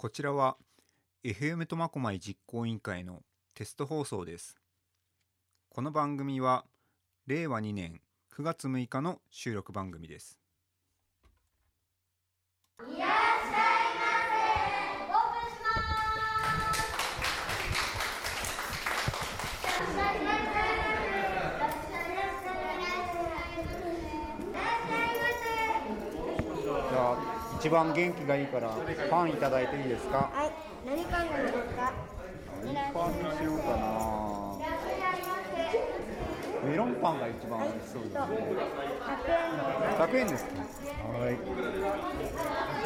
こちらは FM 苫小牧実行委員会のテスト放送です。この番組は令和2年9月6日の収録番組です。一番元気がいいからパンいただいていいですか？はい、何パンがいいですか？何パンにしようかな。メロンパンが一番美味しそうですね。100円です。100円です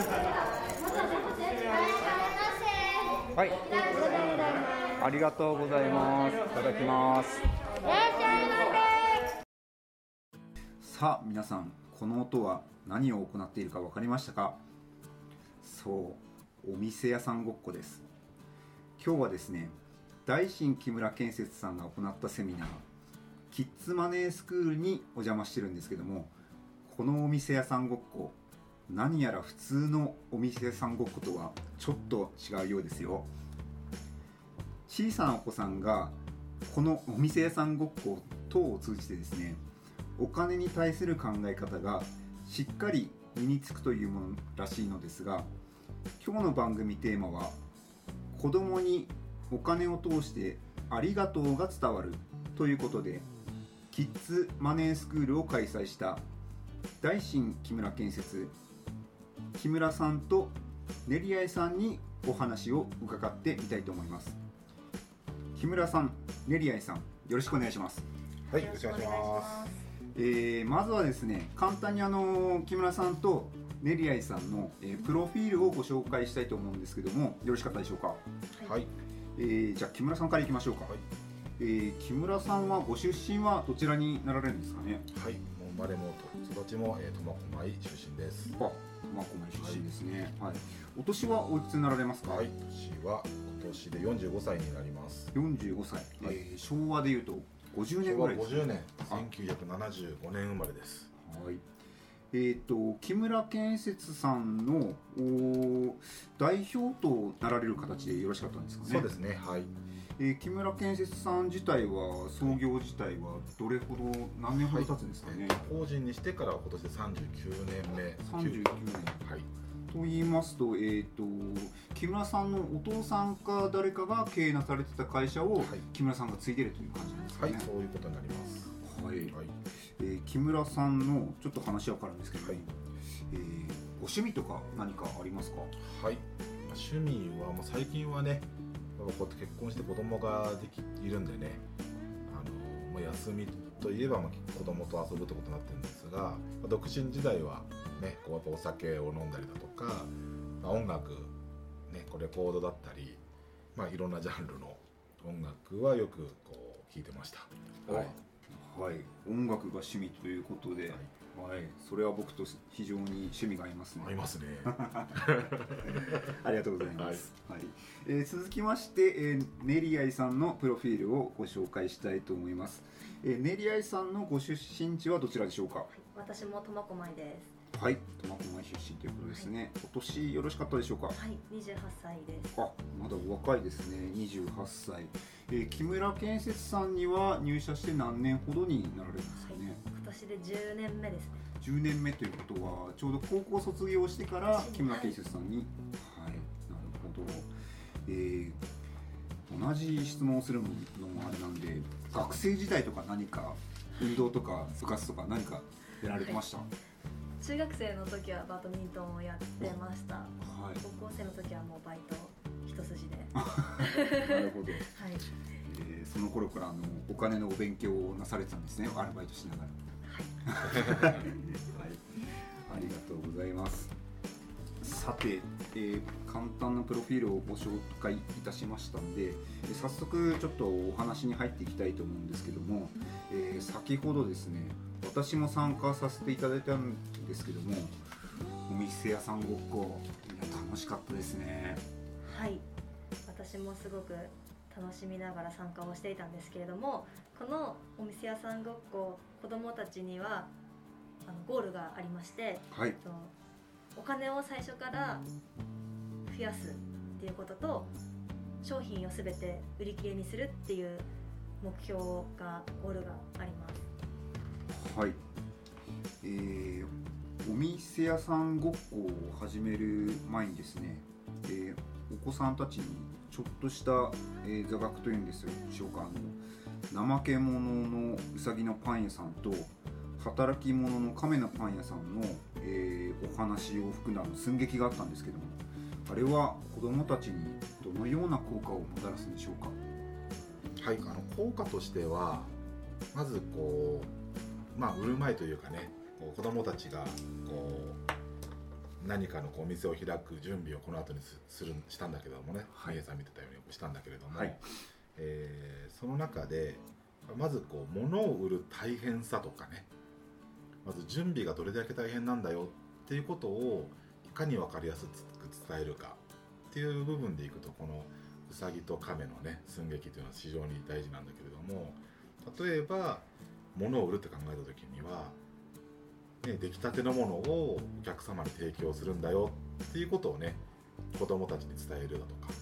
か。はい。はい。ありがとうございます。いただきます。いらっしゃいまさあ皆さんこの音は何を行っているか分かりましたか？そうお店屋さんごっこです。今日はですね大新木村建設さんが行ったセミナーキッズマネースクールにお邪魔してるんですけどもこのお店屋さんごっこ何やら普通のお店屋さんごっことはちょっと違うようですよ。小さなお子さんがこのお店屋さんごっこ等を通じてですねお金に対する考え方がしっかり身につくというものらしいのですが今日の番組テーマは子供にお金を通してありがとうが伝わるということでキッズマネースクールを開催した大新木村建設木村さんと練り合いさんにお話を伺ってみたいと思います木村さん練り合いさんよろしくお願いしますはい、よろしくお願いします。えーまずはですね簡単にあの木村さんとネリアイさんの、えープロフィールをご紹介したいと思うんですけどもよろしかったでしょうか、はい、えーじゃあ木村さんからいきましょうか、はい、えー木村さんはご出身はどちらになられるんですかね？はい、もう生まれも育ちも、えー、苫小牧出身です。あ苫小牧出身ですね、はい。お年はおいくつになられますか、はい、年は今年で45歳になります。45歳、はい。えー昭和でいうと？50年ぐらいです50年、あ1975年生まれです。はい。えー、と木村建設さんのおー代表となられる形でよろしかったんですかね。そうですね、はい。えー木村建設さん自体は創業自体はどれほど何年ほど経つんですかね。法人にしてから今年で39年目。39年はい、と言いますと,、えー、と木村さんのお父さんか誰かが経営なされてた会社をはい木村さんが継いでるという感じなんですかはい、ね。そういうことになります。はいはい、えー木村さんのちょっと話は変わるんですけど、はいえーご趣味とか何かありますか？はい。まあ趣味はもう最近はね、やっぱこうやって結婚して子供ができいるんでね、あのもう休みといえばまあ子供と遊ぶってことになってるんですが、まあ独身時代はね、こうやっぱお酒を飲んだりだとか、まあ、音楽ね、こうレコードだったり、まあいろんなジャンルの音楽はよくこう聞いてました。はい。はい、音楽が趣味ということで、はい、それは僕と非常に趣味が合いますね。合いますね。ありがとうございます。はい、えー続きまして、えー、ネリアイさんのプロフィールをご紹介したいと思います。えー、ネリアイさんのご出身地はどちらでしょうか？私も苫小牧です。はい、苫小牧出身ということですね。お年よろしかったでしょうか？はい、28歳です。あ、まだお若いですね。28歳。えー、木村建設さんには入社して何年ほどになられるんですかね？今年で10年目ですね。10年目ということはちょうど高校卒業してから木村建設さんにはい、なるほど、えー同じ質問をするのもあれなんで学生時代とか何か運動とか部活とか何かやられてました、中学生の時はバドミントンをやってました。はい高校生の時はもうバイト一筋で。なるほど、はい。えーその頃からあのお金のお勉強をなされてたんですねアルバイトしながらはい。はい、ありがとうございます。さて、えー簡単なプロフィールをご紹介いたしましたので、えー早速ちょっとお話に入っていきたいと思うんですけども、えー先ほどですね、私も参加させていただいたんですけども、お店屋さんごっこ、いや楽しかったですね。はい。私もすごく楽しみながら参加をしていたんですけれども、このお店屋さんごっこ、子供たちにはあのゴールがありまして、はい、とお金を最初から増やすっていうことと商品を全て売り切れにするっていう目標がゴールがあります。はい、えーお店屋さんごっこを始める前にですね、えーお子さんたちにちょっとした、えー座学というんですよしょうかあの怠け者のうさぎのパン屋さんと働き者の亀のパン屋さんの、えーお話を含んだあの寸劇があったんですけどもあれは子どもたちにどのような効果をもたらすんでしょうか？はい、あの効果としてはまずこうまあ売る前というかね子どもたちがこう何かのこうお店を開く準備をこの後にすするしたんだけどもね、はい。さん見てたようにしたんだけれども、はい。えーその中でまずこう物を売る大変さとかねまず準備がどれだけ大変なんだよっていうことをいかに分かりやすく伝えるかっていう部分でいくとこのうさぎと亀のね寸劇というのは非常に大事なんだけれども例えば物を売るって考えた時には、ね、出来たてのものをお客様に提供するんだよっていうことをね子供たちに伝えるだとか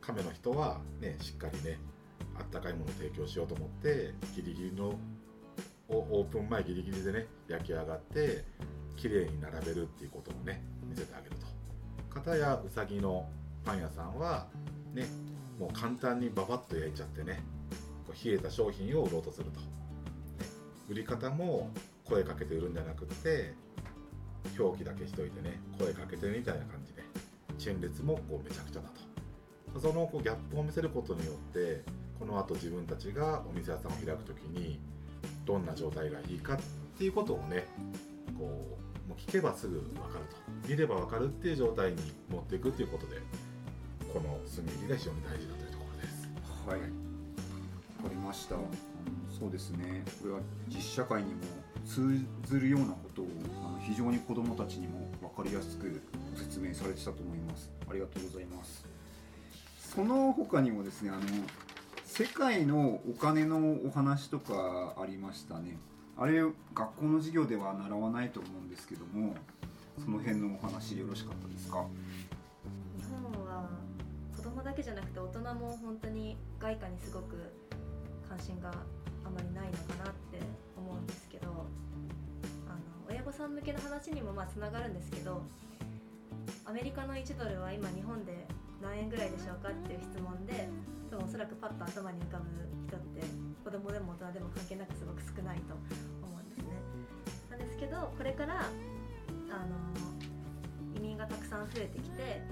亀の人はねしっかりねあったかいものを提供しようと思ってギリギリのオープン前ギリギリでね焼き上がって綺麗に並べるっていうことをね見せてあげると。片やうさぎのパン屋さんはねもう簡単にババッと焼いちゃってねこう冷えた商品を売ろうとすると、ね売り方も声かけて売るんじゃなくって表記だけしといてね声かけてみたいな感じで陳列もこうめちゃくちゃだと。そのこうギャップを見せることによってこの後自分たちがお店屋さんを開く時にどんな状態がいいかっていうことをねこうもう聞けばすぐ分かると見れば分かるっていう状態に持っていくっていうことでこの寸劇が非常に大事だというところです。はい、わかりました。そうですね。これは実社会にも通ずるようなことをあの非常に子どもたちにも分かりやすく説明されてたと思います。ありがとうございます。その他にもですね、あの世界のお金のお話とかありましたね。あれ学校の授業では習わないと思うんですけども、その辺のお話よろしかったですか？日本は子供だけじゃなくて大人も本当に外貨にすごく関心があまりないのかなって思うんですけどあの親御さん向けの話にもまあつながるんですけどアメリカの1ドルは今日本で何円ぐらいでしょうかっていう質問で多分おそらくパッと頭に浮かぶ人って子供でも大人でも関係なくすごく少ないと思うんですね。なんですけどこれからあの移民がたくさん増えてきて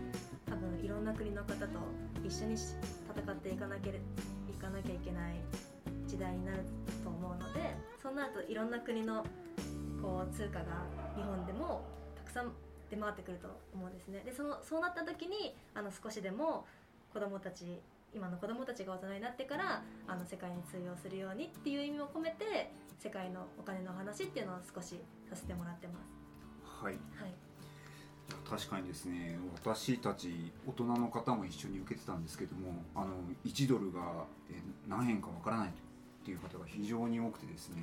多分いろんな国の方と一緒に戦っていかなけれいかなきゃいけない時代になると思うのでそうなるといろんな国のこう通貨が日本でもたくさん出回ってくると思うんですね。でそのそうなった時にあの少しでも子どもたち今の子どもたちが大人になってからあの世界に通用するようにっていう意味を込めて世界のお金の話っていうのを少しさせてもらってます。はい。はい、確かにですね私たち大人の方も一緒に受けてたんですけどもあの1ドルがえ何円かわからないっていう方が非常に多くてですね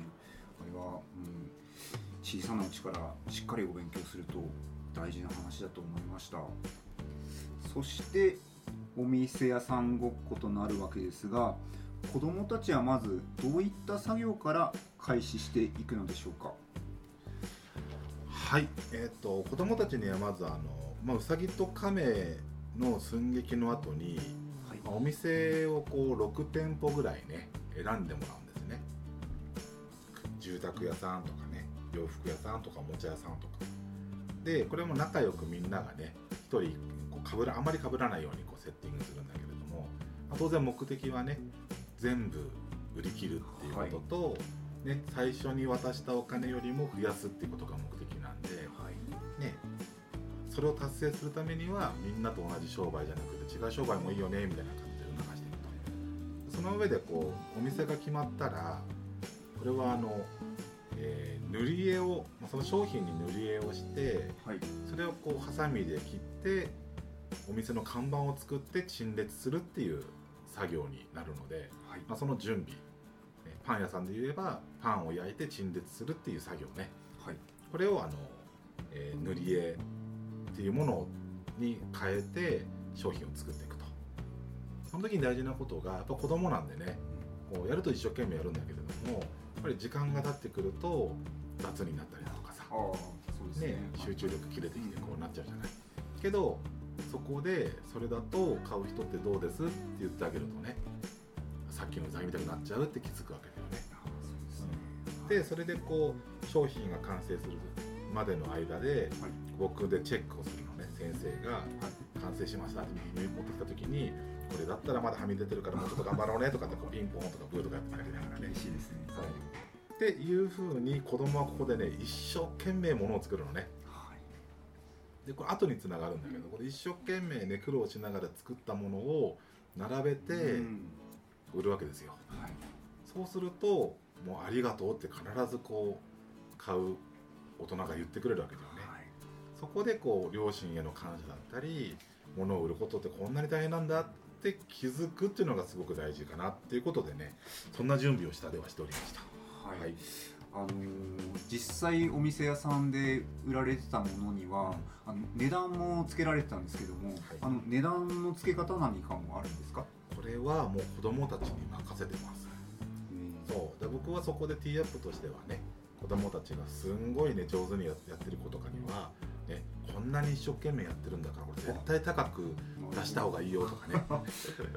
あれは、うん、小さなうちからしっかりお勉強すると大事な話だと思いましたそしてお店屋さんごっことなるわけですが子どもたちはまずどういった作業から開始していくのでしょうか？はい、えっ、と子供たちにはまずあの、まあ、うさぎと亀の寸劇の後に、はい。まあお店をこう6店舗ぐらいね選んでもらうんですね。住宅屋さんとかね洋服屋さんとかおもちゃ屋さんとか。でこれも仲良くみんながね1人かぶらあまりかぶらないようにこうセッティングするんだけれども、まあ当然目的はね全部売り切るっていうことと、ね、最初に渡したお金よりも増やすっていうことが目的なんで、はい。ね、それを達成するためにはみんなと同じ商売じゃなくて違う商売もいいよねみたいな感じで促していくと。その上でこうお店が決まったらこれはあの、えー塗り絵をまあその商品に塗り絵をしてはい。それをこうハサミで切ってお店の看板を作って陳列するっていう作業になるので、はい。まあ、その準備ねパン屋さんで言えばパンを焼いて陳列するっていう作業ね。はい。これをあの、えー塗り絵っていうものに変えて商品を作っていくと。その時に大事なことがやっぱ子供なんでねこうやると一生懸命やるんだけれどもやっぱり時間が経ってくると雑になったりだとかさああそうですね。ね、集中力切れてきてこうなっちゃうじゃない。けどそこでそれだと買う人ってどうですって言ってあげるとねさっきのウサギみたいになっちゃうって気づくわけだよね。でそれでこう商品が完成するまでの間ではい。僕でチェックをするのね先生が。はい。完成しましたって右持ってきた時にこれだったらまだはみ出てるからもうちょっと頑張ろうねとかってこうピンポンとかブーとかやってあげながらね。嬉しいですね。はいっていうふうに子供はここでね一生懸命ものを作るのね。はいでこれ後につながるんだけどこれ一生懸命ね苦労しながら作ったものを並べてうん。売るわけですよ。はい。そうするともうありがとうって必ずこう買う大人が言ってくれるわけだよね。はい。そこでこう両親への感謝だったり物を売ることってこんなに大変なんだって気づくっていうのがすごく大事かなっていうことでねそんな準備をしたではしておりました。はい。はいあのー実際お店屋さんで売られてたものにはあの値段もつけられてたんですけども、あの値段の付け方何かもあるんですか、これはもう子供たちに任せてます。そう。で僕はそこでティーアップとしてはね子供たちがすんごいね上手にややってる子とかには、ね、こんなに一生懸命やってるんだからこれ絶対高く出した方がいいよとかね。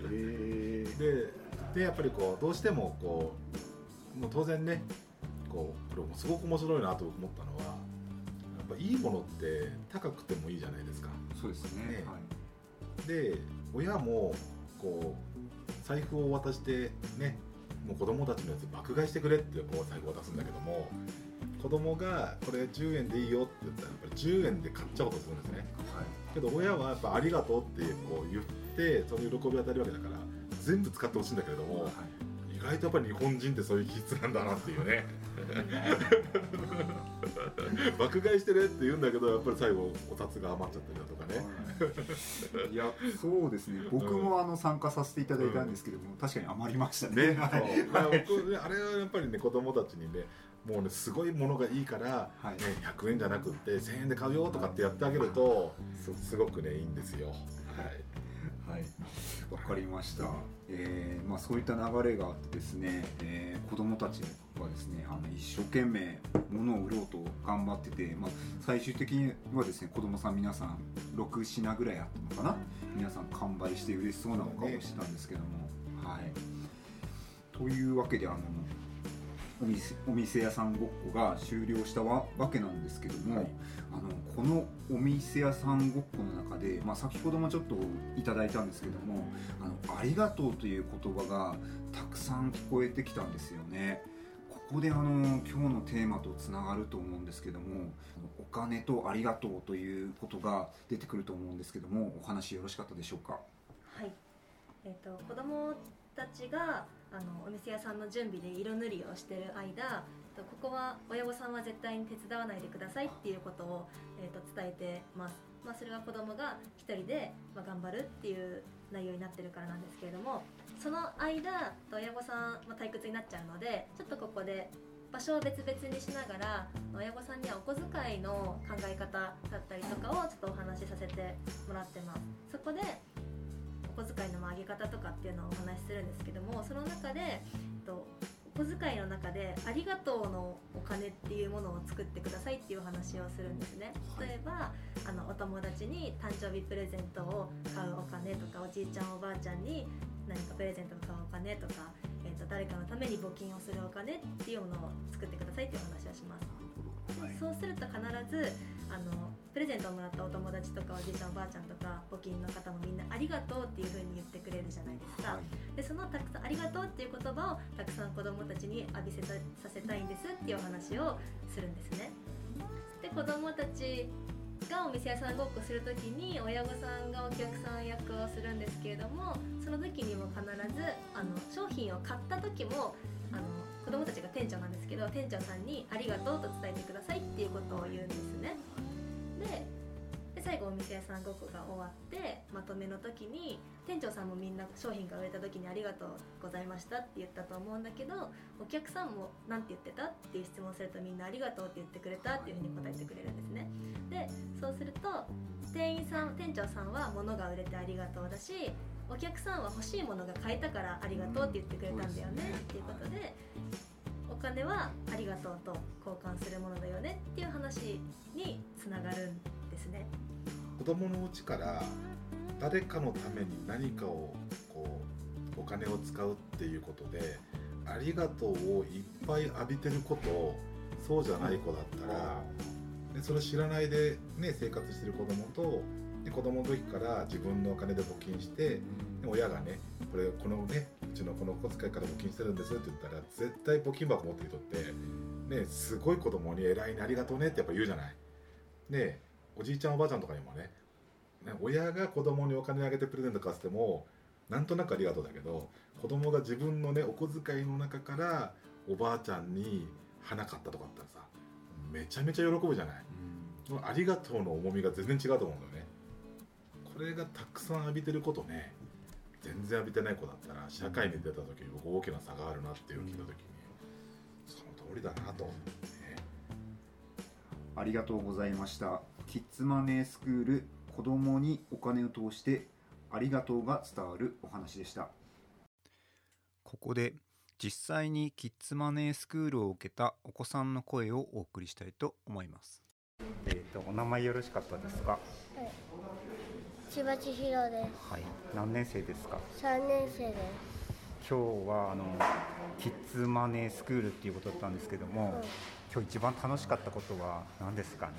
でやっぱりこうどうしてもこうもう当然ねこれもすごく面白いなと思ったのはやっぱいいものって高くてもいいじゃないですか。そうですね。ね。はい。で親もこう財布を渡してねもう子供たちのやつ爆買いしてくれってこう財布を渡すんだけども子供がこれ10円でいいよって言ったらやっぱり10円で買っちゃおうとするんですね。けど親はやっぱありがとうってこう言ってその喜びを与えるわけだから全部使ってほしいんだけれどもはい意外とやっぱり日本人ってそういう気質なんだなっていうね。爆買いしてねって言うんだけどやっぱり最後お札が余っちゃったりだとかね。はい。いやそうですね。僕もあの参加させていただいたんですけども、確かに余りましたね。ね、はい。僕ねあれはやっぱりね子供たちにねもうねすごいものがいいから、はい。ね、100円じゃなくって1000円で買うよとかってやってあげるとすごくねいいんですよ。はいはい、わかりました。えーまあそういった流れがあってですね、えー子供たちはですね、あの一生懸命物を売ろうと頑張ってて、まあ最終的にはですね、子供さん皆さん6品ぐらいあったのかな、皆さん完売して嬉しそうなお顔をしてたんですけども、はい。というわけであの。お店お店屋さんごっこが終了したわわけなんですけども、はい。あのこのお店屋さんごっこの中で、まあ、先ほどもちょっといただいたんですけども「あのありがとう」という言葉がたくさん聞こえてきたんですよね。ここであの今日のテーマとつながると思うんですけどもお金とありがとうということが出てくると思うんですけどもお話よろしかったでしょうか？はい、えー、と子供たちがあのお店屋さんの準備で色塗りをしてる間ここは親御さんは絶対に手伝わないでくださいっていうことを、えー、と伝えてます、まあ、それは子供が一人で、ま、頑張るっていう内容になってるからなんですけれどもその間親御さん、まあ、退屈になっちゃうのでちょっとここで場所を別々にしながら親御さんにはお小遣いの考え方だったりとかをちょっとお話しさせてもらってます。そこで小遣いの上げ方とかっていうのをお話しするんですけどもその中で、えっと、お小遣いの中で「ありがとう」のお金っていうものを作ってくださいっていうお話をするんですね。例えばあのお友達に誕生日プレゼントを買うお金とかおじいちゃんおばあちゃんに何かプレゼントを買うお金とか、えっと誰かのために募金をするお金っていうものを作ってくださいっていうお話をします。そうすると必ずあのプレゼントをもらったお友達とかおじいちゃんおばあちゃんとか募金の方もみんな「ありがとう」っていう風に言ってくれるじゃないですか、でそのたくさん「ありがとう」っていう言葉をたくさん子どもたちに浴びせたさせたいんですっていうお話をするんですね。で子どもたちがお店屋さんごっこする時に親御さんがお客さん役をするんですけれどもその時にも必ずあの商品を買った時もあの子供たちが店長なんですけど店長さんに「ありがとう」と伝えてくださいっていうことを言うんですね。でで最後お店屋さん5個が終わってまとめの時に店長さんもみんな商品が売れた時に「ありがとうございました」って言ったと思うんだけどお客さんも「何て言ってた?」っていう質問するとみんな「ありがとう」って言ってくれた？っていうふうに答えてくれるんですね。でそうすると店員さん店長さんは物が売れてありがとうだしお客さんは欲しいものが買えたからありがとうって言ってくれたんだよねっていうことで金はありがとうと交換するものだよねっていう話につながるんですね。子供のうちから誰かのために何かをこうお金を使うっていうことでありがとうをいっぱい浴びてることそうじゃない子だったらでそれ知らないで、ね、生活してる子供とで子供の時から自分のお金で募金してで親がねこれこのねうちのこの小遣いから募金してるんですって言ったら絶対募金箱持ってる人ってねすごい子供に偉いねありがとうねってやっぱ言うじゃない。ねおじいちゃんおばあちゃんとかにもねね親が子供にお金あげてプレゼント買っててもなんとなくありがとうだけど子供が自分のねお小遣いの中からおばあちゃんに花買ったとかあったらさめちゃめちゃ喜ぶじゃない。そのありがとうの重みが全然違うと思うんだよねこれがたくさん浴びてることね全然浴びてない子だったら社会に出た時に僕大きな差があるなっていう聞いた時にその通りだなと思ってね。ありがとうございました。キッズマネースクール子供にお金を通してありがとうが伝わるお話でした。ここで実際にキッズマネースクールを受けたお子さんの声をお送りしたいと思います。えっ、とお名前よろしかったですか？千葉千尋ではい何年生ですか？す。三年生です。今日はあのキッズマネースクールっていうことだったんですけども、うん今日一番楽しかったことは何ですかね？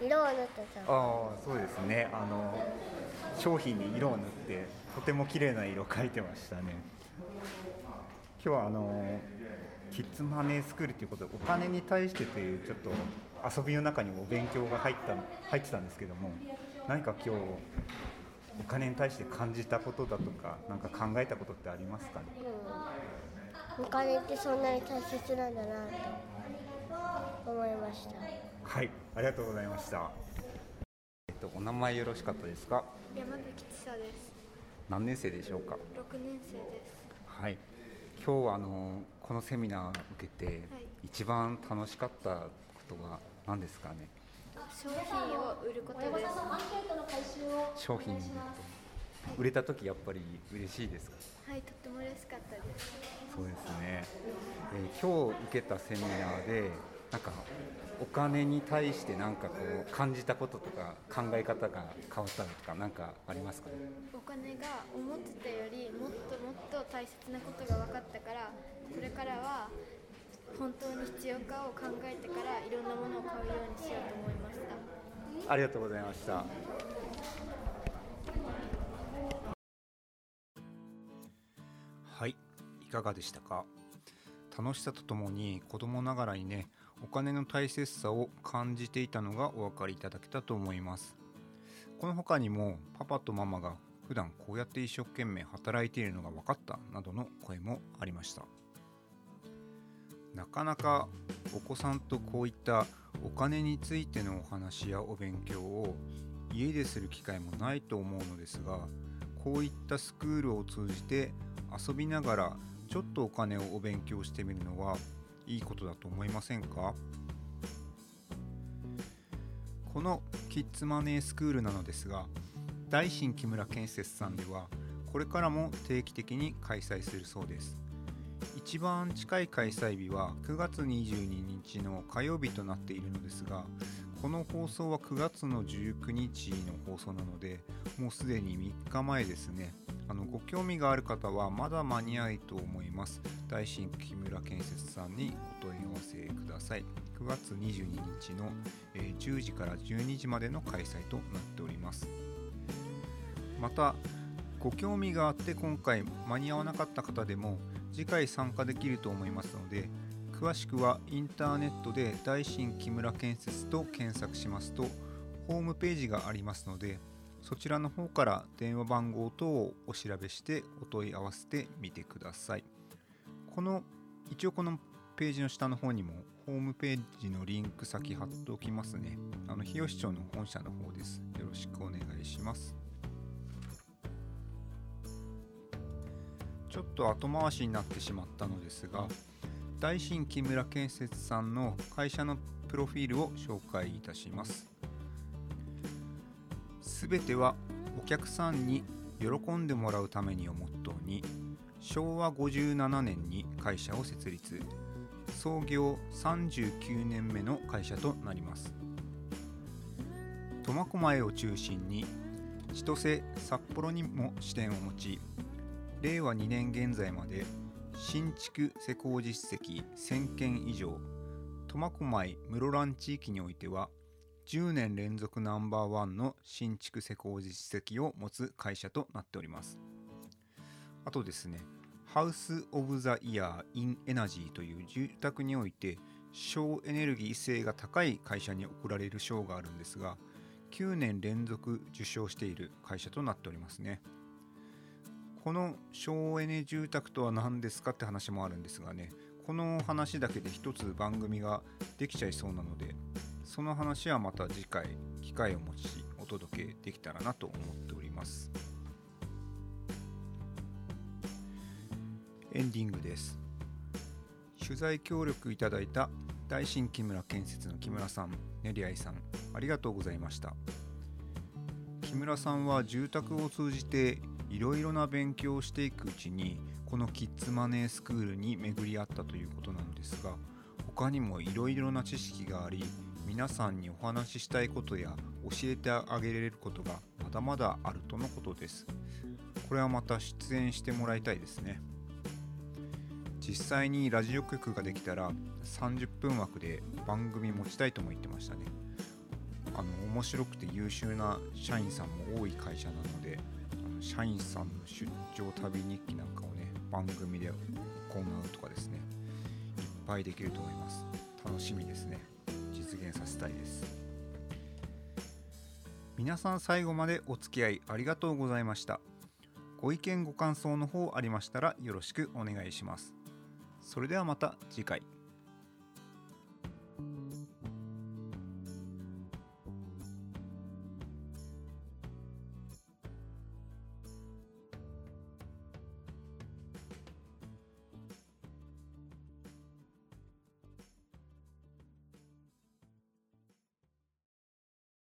うん。色を塗ったさ。ああそうですねあの商品に色を塗ってとても綺麗な色を描いてましたね今日はあのキッズマネースクールということでお金に対してというちょっと遊びの中にもお勉強が入った入ってたんですけども何か今日お金に対して感じたことだとか何か考えたことってありますか？ねうん。お金ってそんなに大切なんだなと思いました。はいありがとうございましたえっとお名前よろしかったですか？山吹千沙です。何年生でしょうか？六年生です。はい、今日はあのこのセミナーを受けて、一番楽しかったことは？何ですかね？商品を売ることです。商品売れた時やっぱり嬉しいですか？はい、とっても嬉しかったです。そうですね、えー今日受けたセミナーでなんかお金に対して何かこう感じたこととか考え方が変わったのとか何かありますか？ねお金が思ってたよりもっともっと大切なことが分かったからこれからは本当に必要かを考えてからいろんなものを買うようにしようと思いましたありがとうございました。はい、いかがでしたか？楽しさとともに子供ながらにね、お金の大切さを感じていたのがお分かりいただけたと思います。この他にもパパとママが普段こうやって一生懸命働いているのが分かったなどの声もありました。なかなかお子さんとこういったお金についてのお話やお勉強を家でする機会もないと思うのですがこういったスクールを通じて遊びながらちょっとお金をお勉強してみるのはいいことだと思いませんか？このキッズマネースクールなのですが大新木村建設さんではこれからも定期的に開催するそうです。一番近い開催日は9月22日の火曜日となっているのですがこの放送は9月の19日の放送なのでもうすでに3日前ですね。あのご興味がある方はまだ間に合いと思います。大新木村建設さんにお問い合わせください。9月22日の、10時から12時までの開催となっております。またご興味があって今回間に合わなかった方でも次回参加できると思いますので詳しくはインターネットで大新木村建設と検索しますとホームページがありますのでそちらの方から電話番号等をお調べしてお問い合わせてみてください。この一応このページの下の方にもホームページのリンク先貼っておきますね。あの日吉町の本社の方です。よろしくお願いします。ちょっと後回しになってしまったのですが大新木村建設さんの会社のプロフィールを紹介いたします。すべてはお客さんに喜んでもらうためにをモットーに昭和57年に会社を設立。創業39年目の会社となります。苫小牧を中心に千歳札幌にも支店を持ち令和2年現在まで新築施工実績1000件以上苫小牧室蘭地域においては10年連続ナンバーワンの新築施工実績を持つ会社となっております。あとですねハウス・オブ・ザ・イヤー・イン・エナジーという住宅において省エネルギー性が高い会社に贈られる賞があるんですが9年連続受賞している会社となっておりますね。この省エネ住宅とは何ですかって話もあるんですがねこの話だけで一つ番組ができちゃいそうなのでその話はまた次回機会を持ちお届けできたらなと思っております。エンディングです。取材協力いただいた大新木村建設の木村さん練り合いさんありがとうございました。木村さんは住宅を通じていろいろな勉強をしていくうちにこのキッズマネースクールに巡り合ったということなんですが他にもいろいろな知識があり皆さんにお話ししたいことや教えてあげれることがまだまだあるとのことです。これはまた出演してもらいたいですね。実際にラジオ局ができたら30分枠で番組持ちたいとも言ってましたね。あの面白くて優秀な社員さんも多い会社なので社員さんの出張旅日記なんかをね番組で行うとかですねいっぱいできると思います。楽しみですね。実現させたいです。皆さん最後までお付き合いありがとうございました。ご意見ご感想の方ありましたらよろしくお願いします。それではまた次回。